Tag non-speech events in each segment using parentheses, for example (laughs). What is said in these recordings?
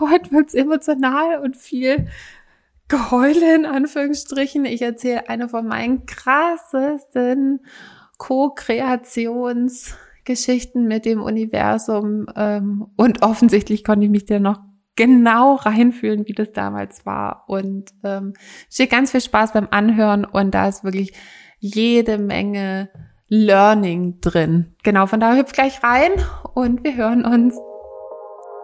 heute wird's emotional und viel Geheule in Anführungsstrichen. Ich erzähle eine von meinen krassesten Co-Kreationsgeschichten mit dem Universum ähm, und offensichtlich konnte ich mich da noch genau reinfühlen, wie das damals war und ähm, steht ganz viel Spaß beim Anhören und da ist wirklich jede Menge Learning drin. Genau, von daher hüpft gleich rein und wir hören uns.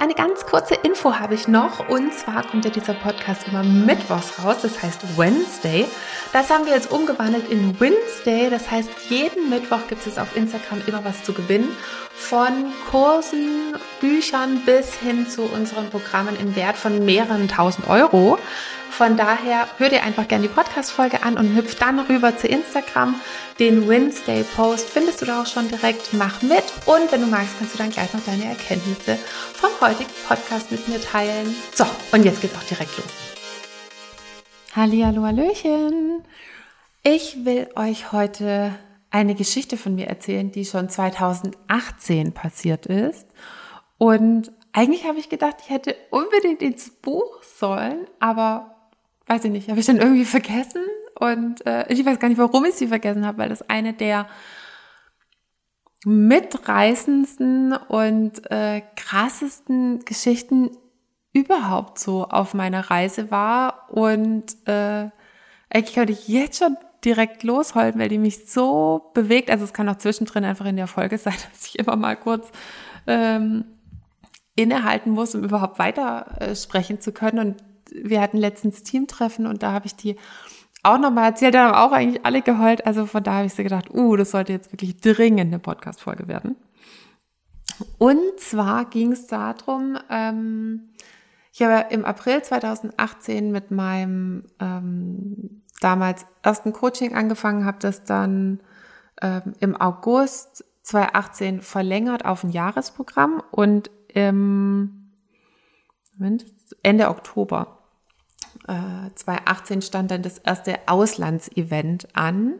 Eine ganz kurze Info habe ich noch. Und zwar kommt ja dieser Podcast immer mittwochs raus, das heißt Wednesday. Das haben wir jetzt umgewandelt in Wednesday. Das heißt, jeden Mittwoch gibt es auf Instagram immer was zu gewinnen. Von Kursen, Büchern bis hin zu unseren Programmen im Wert von mehreren tausend Euro. Von daher hör dir einfach gerne die Podcast-Folge an und hüpf dann rüber zu Instagram. Den Wednesday-Post findest du da auch schon direkt. Mach mit und wenn du magst, kannst du dann gleich noch deine Erkenntnisse vom heutigen Podcast mit mir teilen. So, und jetzt geht's auch direkt los. Hallihallo, Hallöchen. Ich will euch heute eine Geschichte von mir erzählen, die schon 2018 passiert ist. Und eigentlich habe ich gedacht, ich hätte unbedingt ins Buch sollen, aber weiß ich nicht, habe ich dann irgendwie vergessen und äh, ich weiß gar nicht, warum ich sie vergessen habe, weil das eine der mitreißendsten und äh, krassesten Geschichten überhaupt so auf meiner Reise war und äh, eigentlich könnte ich jetzt schon direkt losholen, weil die mich so bewegt. Also es kann auch zwischendrin einfach in der Folge (laughs) sein, dass ich immer mal kurz ähm, innehalten muss, um überhaupt weiter äh, sprechen zu können. Und wir hatten letztens Teamtreffen und da habe ich die auch nochmal erzählt, da haben auch eigentlich alle geheult. Also von da habe ich so gedacht, uh, das sollte jetzt wirklich dringend eine Podcast-Folge werden. Und zwar ging es darum, ähm, ich habe im April 2018 mit meinem ähm, damals ersten Coaching angefangen, habe das dann ähm, im August 2018 verlängert auf ein Jahresprogramm und im Moment, Ende Oktober 2018 äh, stand dann das erste Auslandsevent an.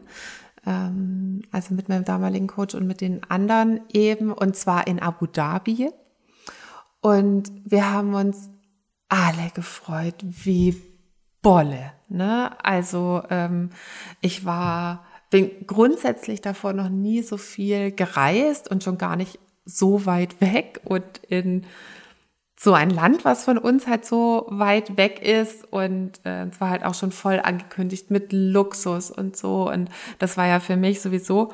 Ähm, also mit meinem damaligen Coach und mit den anderen eben, und zwar in Abu Dhabi. Und wir haben uns alle gefreut, wie Bolle. Ne? Also ähm, ich war, bin grundsätzlich davor noch nie so viel gereist und schon gar nicht so weit weg. Und in so ein Land, was von uns halt so weit weg ist und äh, es war halt auch schon voll angekündigt mit Luxus und so. Und das war ja für mich sowieso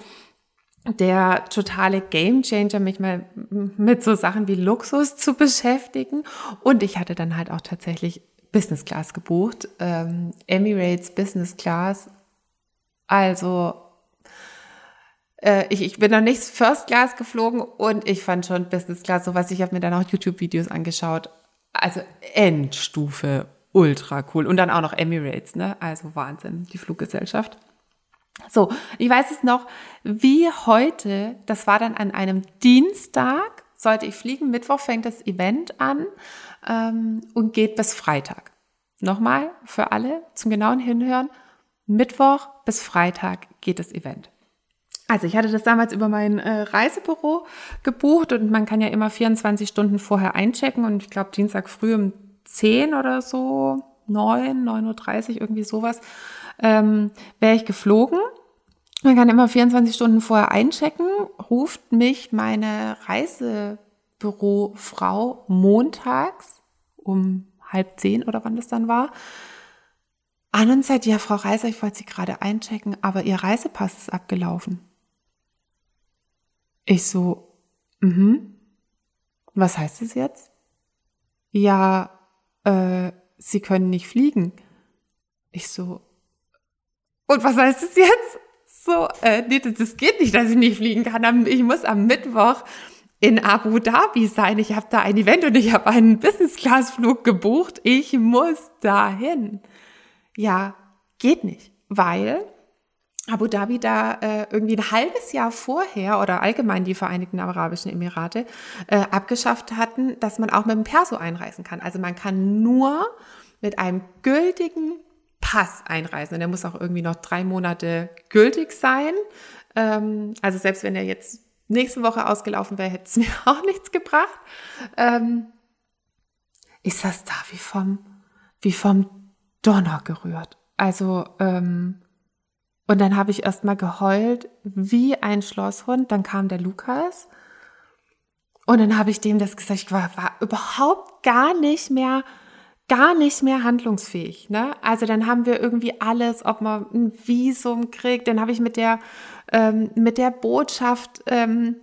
der totale Gamechanger, mich mal mit so Sachen wie Luxus zu beschäftigen. Und ich hatte dann halt auch tatsächlich Business Class gebucht, ähm, Emirates Business Class, also äh, ich, ich bin noch nicht First Class geflogen und ich fand schon Business Class sowas. Ich habe mir dann auch YouTube-Videos angeschaut. Also Endstufe, ultra cool. Und dann auch noch Emirates, ne? Also Wahnsinn, die Fluggesellschaft. So, ich weiß es noch, wie heute, das war dann an einem Dienstag, sollte ich fliegen, Mittwoch fängt das Event an ähm, und geht bis Freitag. Nochmal für alle zum genauen Hinhören, Mittwoch bis Freitag geht das Event. Also ich hatte das damals über mein äh, Reisebüro gebucht und man kann ja immer 24 Stunden vorher einchecken und ich glaube Dienstag früh um 10 oder so, 9, 9.30 Uhr, irgendwie sowas, ähm, wäre ich geflogen. Man kann immer 24 Stunden vorher einchecken, ruft mich meine Reisebürofrau montags um halb zehn oder wann das dann war, an und sagt, ja, Frau Reiser, ich wollte Sie gerade einchecken, aber Ihr Reisepass ist abgelaufen. Ich so, mhm. Was heißt es jetzt? Ja, äh, Sie können nicht fliegen. Ich so, und was heißt es jetzt? So, äh, nee, das geht nicht, dass ich nicht fliegen kann. Ich muss am Mittwoch in Abu Dhabi sein. Ich habe da ein Event und ich habe einen Business-Class-Flug gebucht. Ich muss dahin. Ja, geht nicht, weil Abu Dhabi da äh, irgendwie ein halbes Jahr vorher oder allgemein die Vereinigten Arabischen Emirate äh, abgeschafft hatten, dass man auch mit dem Perso einreisen kann. Also man kann nur mit einem gültigen Pass einreisen. Und der muss auch irgendwie noch drei Monate gültig sein. Ähm, also selbst wenn er jetzt nächste Woche ausgelaufen wäre, hätte es (laughs) mir auch nichts gebracht. Ähm, ich saß da wie vom, wie vom Donner gerührt. Also, ähm, und dann habe ich erst mal geheult wie ein Schlosshund. Dann kam der Lukas. Und dann habe ich dem das gesagt, ich war, war überhaupt gar nicht mehr, gar nicht mehr handlungsfähig. Ne? Also dann haben wir irgendwie alles, ob man ein Visum kriegt. Dann habe ich mit der, ähm, mit der Botschaft ähm,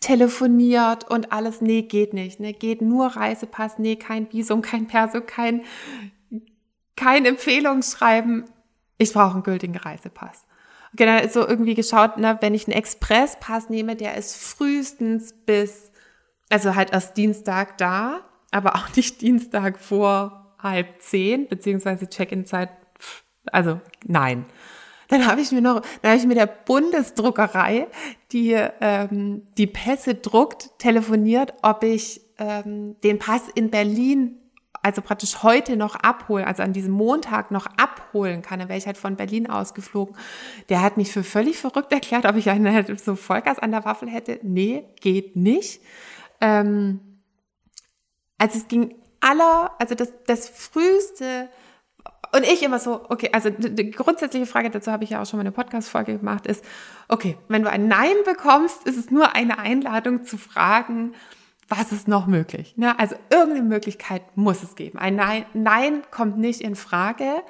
telefoniert und alles. Nee, geht nicht. Ne? Geht nur Reisepass. Nee, kein Visum, kein Perso, kein, kein Empfehlungsschreiben ich brauche einen gültigen Reisepass. Ist so irgendwie geschaut, ne, wenn ich einen Expresspass nehme, der ist frühestens bis, also halt erst Dienstag da, aber auch (laughs) nicht Dienstag vor halb zehn, beziehungsweise Check-in-Zeit, also nein. Dann habe ich mir noch, dann habe ich mit der Bundesdruckerei, die ähm, die Pässe druckt, telefoniert, ob ich ähm, den Pass in Berlin also praktisch heute noch abholen, also an diesem Montag noch abholen kann, dann wäre ich halt von Berlin ausgeflogen. Der hat mich für völlig verrückt erklärt, ob ich eine, so Vollgas an der Waffel hätte. Nee, geht nicht. Ähm, also es ging aller, also das, das früheste, und ich immer so, okay, also die grundsätzliche Frage dazu habe ich ja auch schon mal eine Podcast-Folge gemacht, ist, okay, wenn du ein Nein bekommst, ist es nur eine Einladung zu fragen, was ist noch möglich? Ne? Also irgendeine Möglichkeit muss es geben. Ein Nein, Nein kommt nicht in Frage.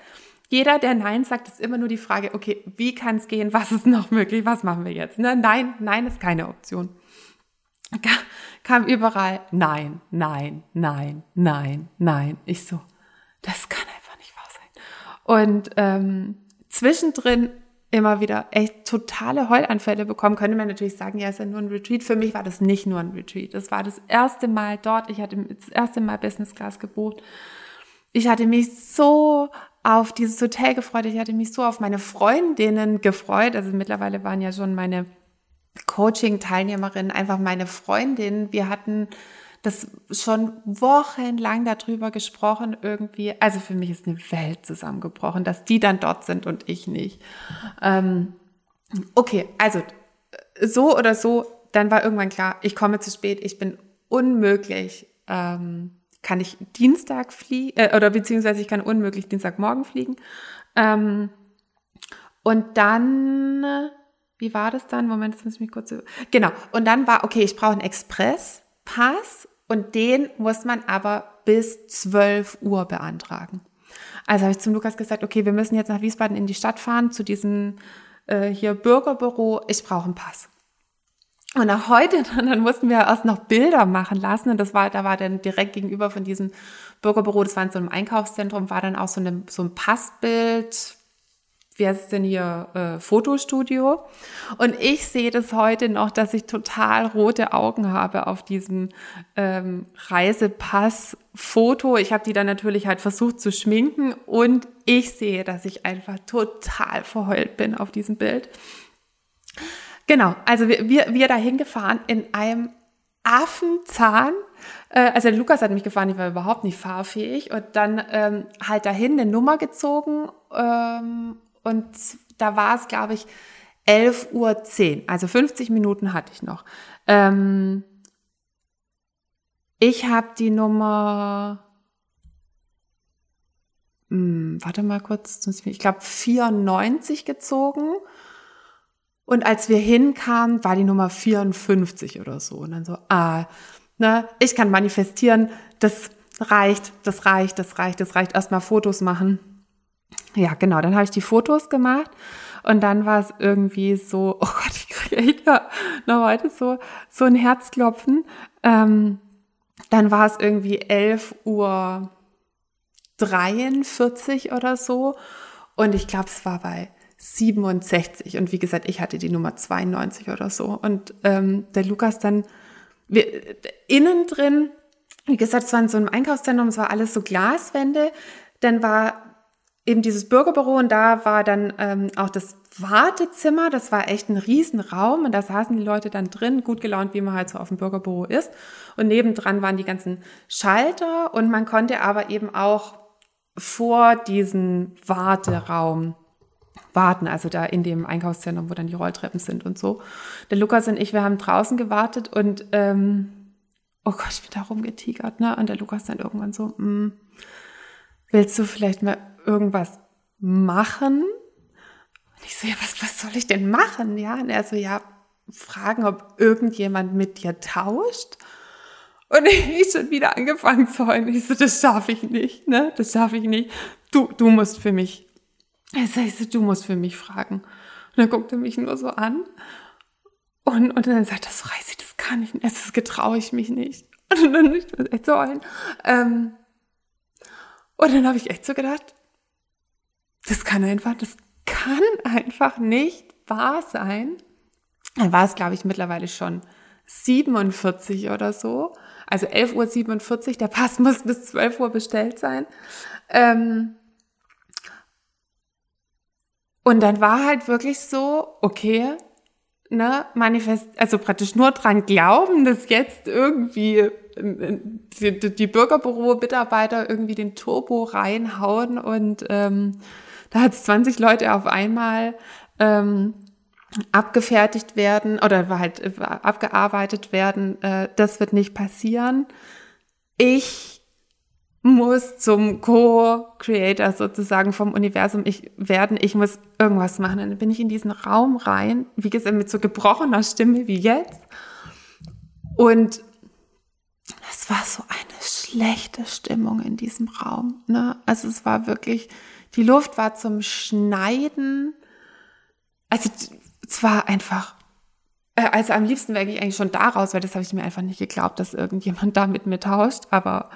Jeder, der Nein sagt, ist immer nur die Frage, okay, wie kann es gehen? Was ist noch möglich? Was machen wir jetzt? Ne? Nein, Nein ist keine Option. Kam überall Nein, Nein, Nein, Nein, Nein. Ich so, das kann einfach nicht wahr sein. Und ähm, zwischendrin immer wieder echt totale Heulanfälle bekommen, könnte man natürlich sagen, ja, ist ja nur ein Retreat. Für mich war das nicht nur ein Retreat. Das war das erste Mal dort. Ich hatte das erste Mal Business Class gebucht. Ich hatte mich so auf dieses Hotel gefreut. Ich hatte mich so auf meine Freundinnen gefreut. Also mittlerweile waren ja schon meine Coaching-Teilnehmerinnen einfach meine Freundinnen. Wir hatten das schon wochenlang darüber gesprochen irgendwie. Also für mich ist eine Welt zusammengebrochen, dass die dann dort sind und ich nicht. Ähm, okay, also so oder so, dann war irgendwann klar, ich komme zu spät, ich bin unmöglich. Ähm, kann ich Dienstag fliegen, äh, oder beziehungsweise ich kann unmöglich Dienstagmorgen fliegen. Ähm, und dann, wie war das dann? Moment, das muss ich mich kurz. Genau. Und dann war, okay, ich brauche einen Expresspass und den muss man aber bis 12 Uhr beantragen. Also habe ich zum Lukas gesagt, okay, wir müssen jetzt nach Wiesbaden in die Stadt fahren, zu diesem äh, hier Bürgerbüro. Ich brauche einen Pass. Und nach heute, (laughs) dann mussten wir erst noch Bilder machen lassen. Und das war, da war dann direkt gegenüber von diesem Bürgerbüro, das war in so einem Einkaufszentrum, war dann auch so, eine, so ein Passbild, wie heißt es denn hier, äh, Fotostudio. Und ich sehe das heute noch, dass ich total rote Augen habe auf diesem ähm, Reisepass-Foto. Ich habe die dann natürlich halt versucht zu schminken und ich sehe, dass ich einfach total verheult bin auf diesem Bild. Genau, also wir, wir, wir dahin gefahren in einem Affenzahn. Äh, also Lukas hat mich gefahren, ich war überhaupt nicht fahrfähig. Und dann ähm, halt dahin eine Nummer gezogen ähm, und da war es, glaube ich, 11.10 Uhr, also 50 Minuten hatte ich noch. Ähm, ich habe die Nummer, hm, warte mal kurz, ich glaube 94 gezogen. Und als wir hinkamen, war die Nummer 54 oder so. Und dann so, ah, ne, ich kann manifestieren, das reicht, das reicht, das reicht, das reicht. Erstmal Fotos machen ja, genau, dann habe ich die Fotos gemacht und dann war es irgendwie so, (laughs) oh Gott, ich kriege echt noch heute so, so ein Herzklopfen. Ähm, dann war es irgendwie 11 Uhr 43 oder so und ich glaube, es war bei 67 und wie gesagt, ich hatte die Nummer 92 oder so und ähm, der Lukas dann, wir, innen drin, wie gesagt, es war in so einem Einkaufszentrum, es war alles so Glaswände, dann war eben dieses Bürgerbüro und da war dann ähm, auch das Wartezimmer, das war echt ein Riesenraum und da saßen die Leute dann drin, gut gelaunt, wie man halt so auf dem Bürgerbüro ist. Und nebendran waren die ganzen Schalter und man konnte aber eben auch vor diesen Warteraum warten, also da in dem Einkaufszentrum, wo dann die Rolltreppen sind und so. Der Lukas und ich, wir haben draußen gewartet und ähm, oh Gott, ich bin da rumgetigert, ne? Und der Lukas dann irgendwann so, mm, willst du vielleicht mal irgendwas machen? Und ich so, ja, was, was soll ich denn machen? Ja, und er so, ja, fragen, ob irgendjemand mit dir tauscht. Und (laughs) ich schon wieder angefangen zu heulen. Ich so, das schaffe ich nicht, ne? Das schaffe ich nicht. Du, du musst für mich. Ich so, du musst für mich fragen. Und dann guckt er mich nur so an. Und, und dann sagt er so, Reisi, das kann ich nicht. Das getraue ich mich nicht. (laughs) Und dann ich echt so heulen. Ähm, und dann habe ich echt so gedacht, das kann einfach, das kann (laughs) einfach nicht wahr sein. Dann war es, glaube ich, mittlerweile schon 47 oder so. Also 11.47 Uhr, der Pass muss bis 12 Uhr bestellt sein. Ähm und dann war halt wirklich so, okay, ne, manifest, also praktisch nur dran glauben, dass jetzt irgendwie die, die Bürgerbüro-Mitarbeiter irgendwie den Turbo reinhauen und ähm, da hat es 20 Leute auf einmal ähm, abgefertigt werden oder halt äh, abgearbeitet werden. Äh, das wird nicht passieren. Ich muss zum Co-Creator sozusagen vom Universum ich werden. Ich muss irgendwas machen. dann bin ich in diesen Raum rein, wie gesagt, mit so gebrochener Stimme wie jetzt. Und es war so eine schlechte Stimmung in diesem Raum. Ne? Also es war wirklich, die Luft war zum Schneiden. Also es war einfach, äh, also am liebsten wäre ich eigentlich schon da raus, weil das habe ich mir einfach nicht geglaubt, dass irgendjemand (laughs) da mit mir tauscht. Aber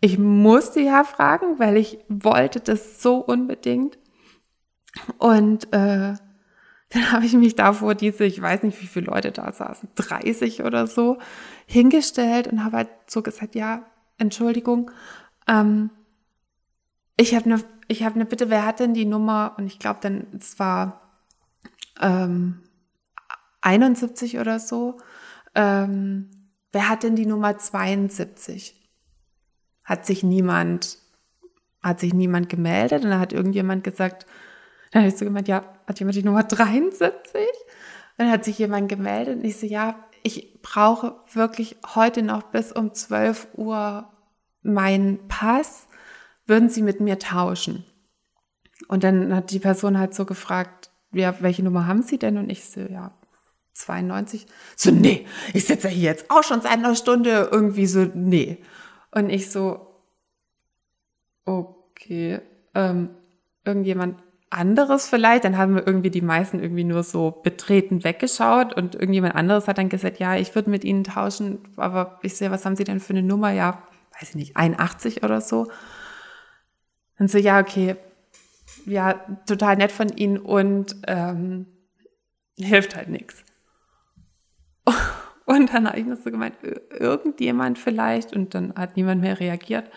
ich musste ja fragen, weil ich wollte das so unbedingt. Und äh, (laughs) dann habe ich mich da vor diese, ich weiß nicht, wie viele Leute da saßen, 30 oder so, hingestellt und habe halt so gesagt, ja, Entschuldigung, ähm, ich habe eine, ich habe eine Bitte, wer hat denn die Nummer? Und ich glaube dann, es war ähm, 71 oder so. Ähm, wer hat denn die Nummer 72? Hat sich niemand, hat sich niemand gemeldet und dann hat irgendjemand gesagt, dann habe ich so gemeint, ja, hat jemand die Nummer 73? Und dann hat sich jemand gemeldet und ich so, ja, ich brauche wirklich heute noch bis um 12 Uhr meinen Pass. Würden Sie mit mir tauschen? Und dann hat die Person halt so gefragt, ja, welche Nummer haben Sie denn? Und ich so, ja, 92. So, nee, ich sitze hier jetzt auch schon seit einer Stunde irgendwie so, nee. Und ich so, okay, ähm, irgendjemand anderes vielleicht, dann haben wir irgendwie die meisten irgendwie nur so betreten weggeschaut und irgendjemand anderes hat dann gesagt, ja, ich würde mit Ihnen tauschen, aber ich sehe, was haben Sie denn für eine Nummer? Ja, weiß ich nicht, 81 oder so. Und so, ja, okay, ja, total nett von Ihnen und ähm, hilft halt nichts. (laughs) Und dann habe ich noch so gemeint, irgendjemand vielleicht und dann hat niemand mehr reagiert.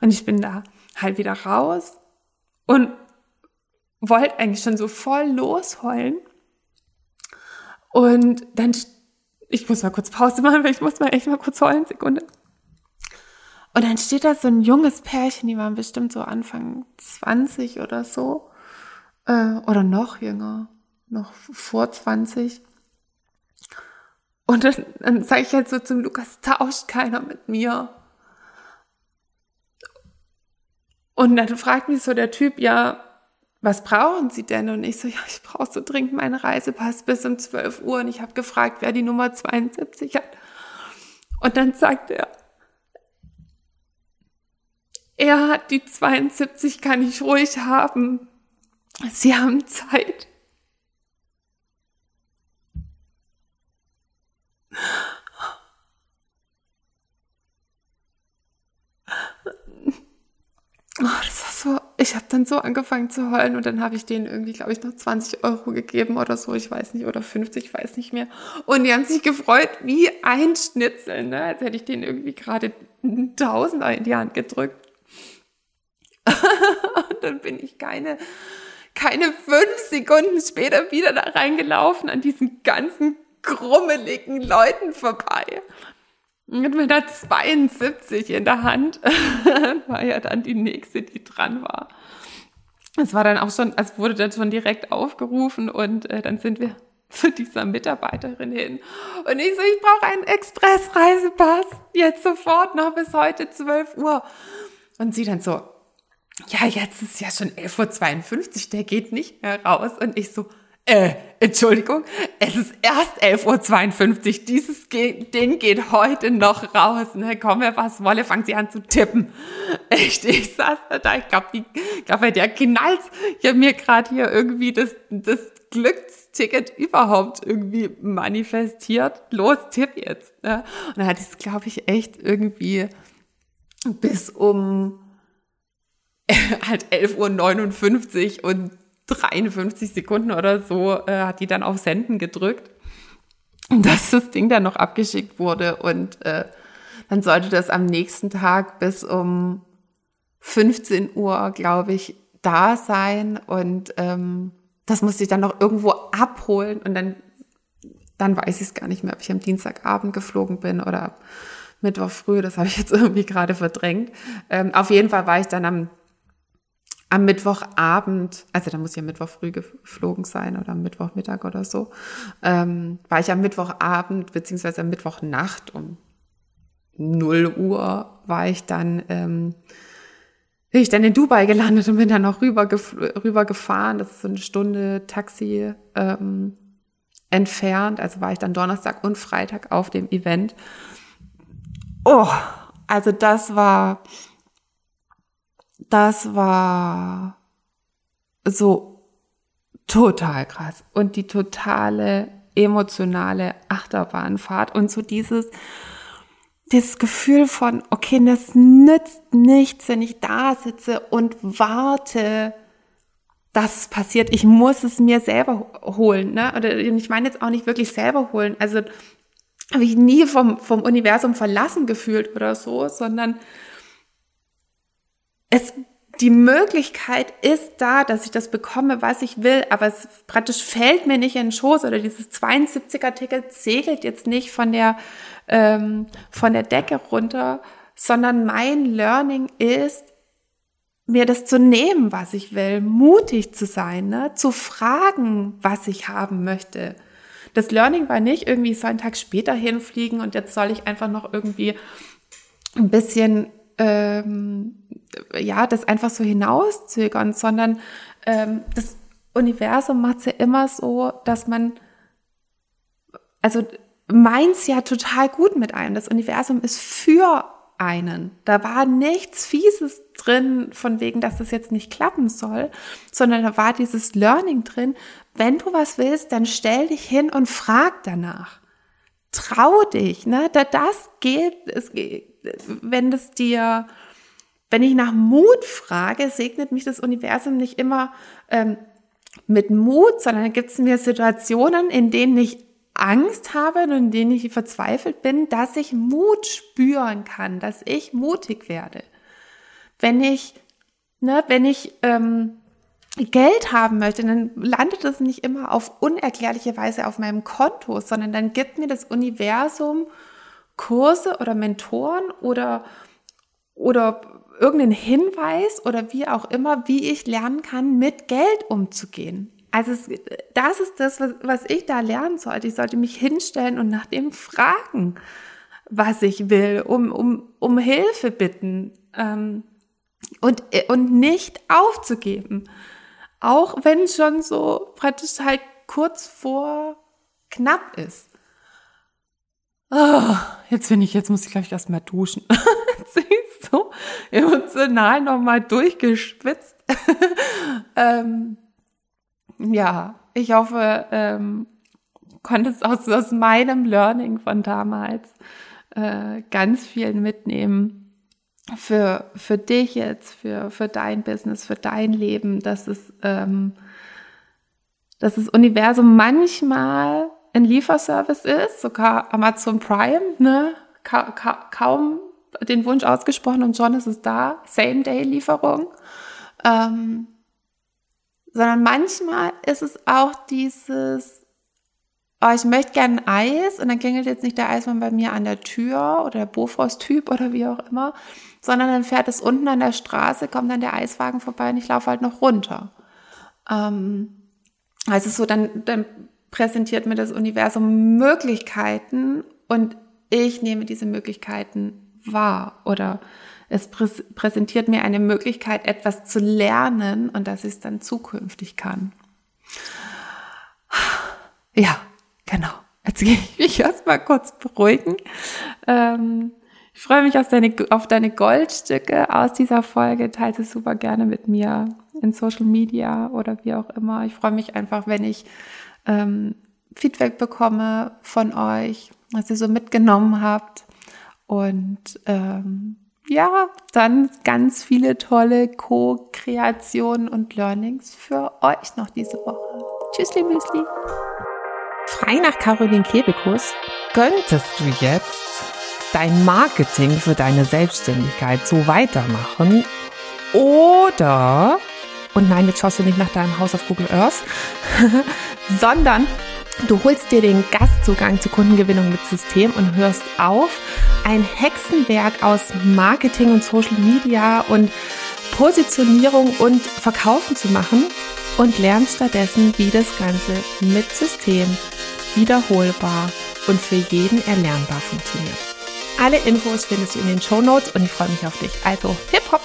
Und ich bin da halt wieder raus und wollte eigentlich schon so voll losheulen. Und dann, ich muss mal kurz Pause machen, weil ich muss mal echt mal kurz heulen, Sekunde. Und dann steht da so ein junges Pärchen, die waren bestimmt so Anfang 20 oder so. Äh, oder noch jünger, noch vor 20. Und dann, dann sage ich halt so zum Lukas, tauscht keiner mit mir. Und dann fragt mich so der Typ, ja, was brauchen Sie denn? Und ich so, ja, ich brauche so dringend meinen Reisepass bis um 12 Uhr. Und ich habe gefragt, wer die Nummer 72 hat. Und dann sagt er, er hat die 72, kann ich ruhig haben. Sie haben Zeit. Oh, so, ich habe dann so angefangen zu heulen und dann habe ich denen irgendwie, glaube ich, noch 20 Euro gegeben oder so, ich weiß nicht, oder 50, ich weiß nicht mehr. Und die haben sich gefreut wie ein Schnitzel, ne? als hätte ich denen irgendwie gerade einen Tausender in die Hand gedrückt. Dann bin ich keine, keine fünf Sekunden später wieder da reingelaufen an diesen ganzen krummeligen Leuten vorbei. Mit meiner 72 in der Hand (laughs) war ja dann die nächste, die dran war. Es war dann auch schon, es wurde dann schon direkt aufgerufen und äh, dann sind wir (laughs) zu dieser Mitarbeiterin hin. Und ich so, ich brauche einen Expressreisepass. Jetzt sofort, noch bis heute 12 Uhr. Und sie dann so, ja, jetzt ist ja schon 11.52 Uhr, der geht nicht mehr raus. Und ich so, äh, Entschuldigung, es ist erst 11.52 Uhr, dieses Ding geht heute noch raus. Ne? Komme, was wolle, fangen Sie an zu tippen. Echt, ich saß da, ich glaube, glaub, bei der knallt ja mir gerade hier irgendwie das, das Glücksticket überhaupt irgendwie manifestiert. Los, tipp jetzt. Ne? Und dann hatte ich es, glaube ich, echt irgendwie bis um (laughs) halt 11.59 Uhr und 53 Sekunden oder so äh, hat die dann auf Senden gedrückt, dass das Ding dann noch abgeschickt wurde. Und äh, dann sollte das am nächsten Tag bis um 15 Uhr, glaube ich, da sein. Und ähm, das musste ich dann noch irgendwo abholen. Und dann, dann weiß ich es gar nicht mehr, ob ich am Dienstagabend geflogen bin oder Mittwoch früh, das habe ich jetzt (laughs) irgendwie gerade verdrängt. Ähm, auf jeden Fall war ich dann am am Mittwochabend, also da muss ich am Mittwoch früh geflogen sein oder am Mittwochmittag oder so, ähm, war ich am Mittwochabend beziehungsweise am Mittwochnacht um 0 Uhr war ich dann, ähm, bin ich dann in Dubai gelandet und bin dann noch rüber, rüber gefahren. Das ist so eine Stunde Taxi ähm, entfernt. Also war ich dann Donnerstag und Freitag auf dem Event. Oh, also das war das war so total krass und die totale emotionale Achterbahnfahrt und so dieses dieses Gefühl von okay, das nützt nichts, wenn ich da sitze und warte, dass es passiert. Ich muss es mir selber holen, ne? Oder ich meine jetzt auch nicht wirklich selber holen. Also habe ich nie vom vom Universum verlassen gefühlt oder so, sondern es die Möglichkeit ist da, dass ich das bekomme, was ich will, aber es praktisch fällt mir nicht in den Schoß oder dieses 72er-Ticket segelt jetzt nicht von der, ähm, von der Decke runter, sondern mein Learning ist, mir das zu nehmen, was ich will, mutig zu sein, ne? zu fragen, was ich haben möchte. Das Learning war nicht irgendwie so einen Tag später hinfliegen und jetzt soll ich einfach noch irgendwie ein bisschen ähm, ja, das einfach so hinauszögern, sondern ähm, das Universum macht es ja immer so, dass man, also meint's ja total gut mit einem. Das Universum ist für einen. Da war nichts Fieses drin, von wegen, dass das jetzt nicht klappen soll, sondern da war dieses Learning drin. Wenn du was willst, dann stell dich hin und frag danach. Trau dich, ne? Da das geht, es, wenn das dir wenn ich nach Mut frage, segnet mich das Universum nicht immer ähm, mit Mut, sondern gibt es mir Situationen, in denen ich Angst habe und in denen ich verzweifelt bin, dass ich Mut spüren kann, dass ich mutig werde. Wenn ich, ne, wenn ich ähm, Geld haben möchte, dann landet es nicht immer auf unerklärliche Weise auf meinem Konto, sondern dann gibt mir das Universum Kurse oder Mentoren oder, oder irgendeinen Hinweis oder wie auch immer, wie ich lernen kann, mit Geld umzugehen. Also es, das ist das, was, was ich da lernen sollte. Ich sollte mich hinstellen und nach dem fragen, was ich will, um, um, um Hilfe bitten ähm, und, und nicht aufzugeben. Auch wenn es schon so praktisch halt kurz vor knapp ist. Oh, jetzt bin ich, jetzt muss ich gleich erstmal duschen. (laughs) so emotional nochmal durchgespitzt. (laughs) ähm, ja, ich hoffe, ähm, konntest aus, aus meinem Learning von damals äh, ganz viel mitnehmen für, für dich jetzt, für, für dein Business, für dein Leben, dass es, ähm, dass das Universum manchmal ein Lieferservice ist, sogar Amazon Prime, ne? Ka ka kaum den Wunsch ausgesprochen und schon ist es da. Same-Day-Lieferung. Ähm, sondern manchmal ist es auch dieses, oh, ich möchte gerne Eis und dann klingelt jetzt nicht der Eismann bei mir an der Tür oder der Bofrost-Typ oder wie auch immer, sondern dann fährt es unten an der Straße, kommt dann der Eiswagen vorbei und ich laufe halt noch runter. Ähm, also so, dann, dann präsentiert mir das Universum Möglichkeiten und ich nehme diese Möglichkeiten wahr oder es präsentiert mir eine Möglichkeit, etwas zu lernen und dass ich es dann zukünftig kann. Ja, genau. Jetzt gehe ich mich erstmal kurz beruhigen. Ähm, ich freue mich auf deine, auf deine Goldstücke aus dieser Folge. Teile es super gerne mit mir in Social Media oder wie auch immer. Ich freue mich einfach, wenn ich ähm, Feedback bekomme von euch, was ihr so mitgenommen habt. Und ähm, ja, dann ganz viele tolle Co-Kreationen und Learnings für euch noch diese Woche. Tschüssli Müsli. Frei nach Caroline Kebekus könntest du jetzt dein Marketing für deine Selbstständigkeit so weitermachen oder, und nein, jetzt schaust du nicht nach deinem Haus auf Google Earth, (laughs) sondern Du holst dir den Gastzugang zur Kundengewinnung mit System und hörst auf, ein Hexenwerk aus Marketing und Social Media und Positionierung und Verkaufen zu machen und lernst stattdessen, wie das Ganze mit System wiederholbar und für jeden erlernbar funktioniert. Alle Infos findest du in den Show Notes und ich freue mich auf dich. Also, hip hop!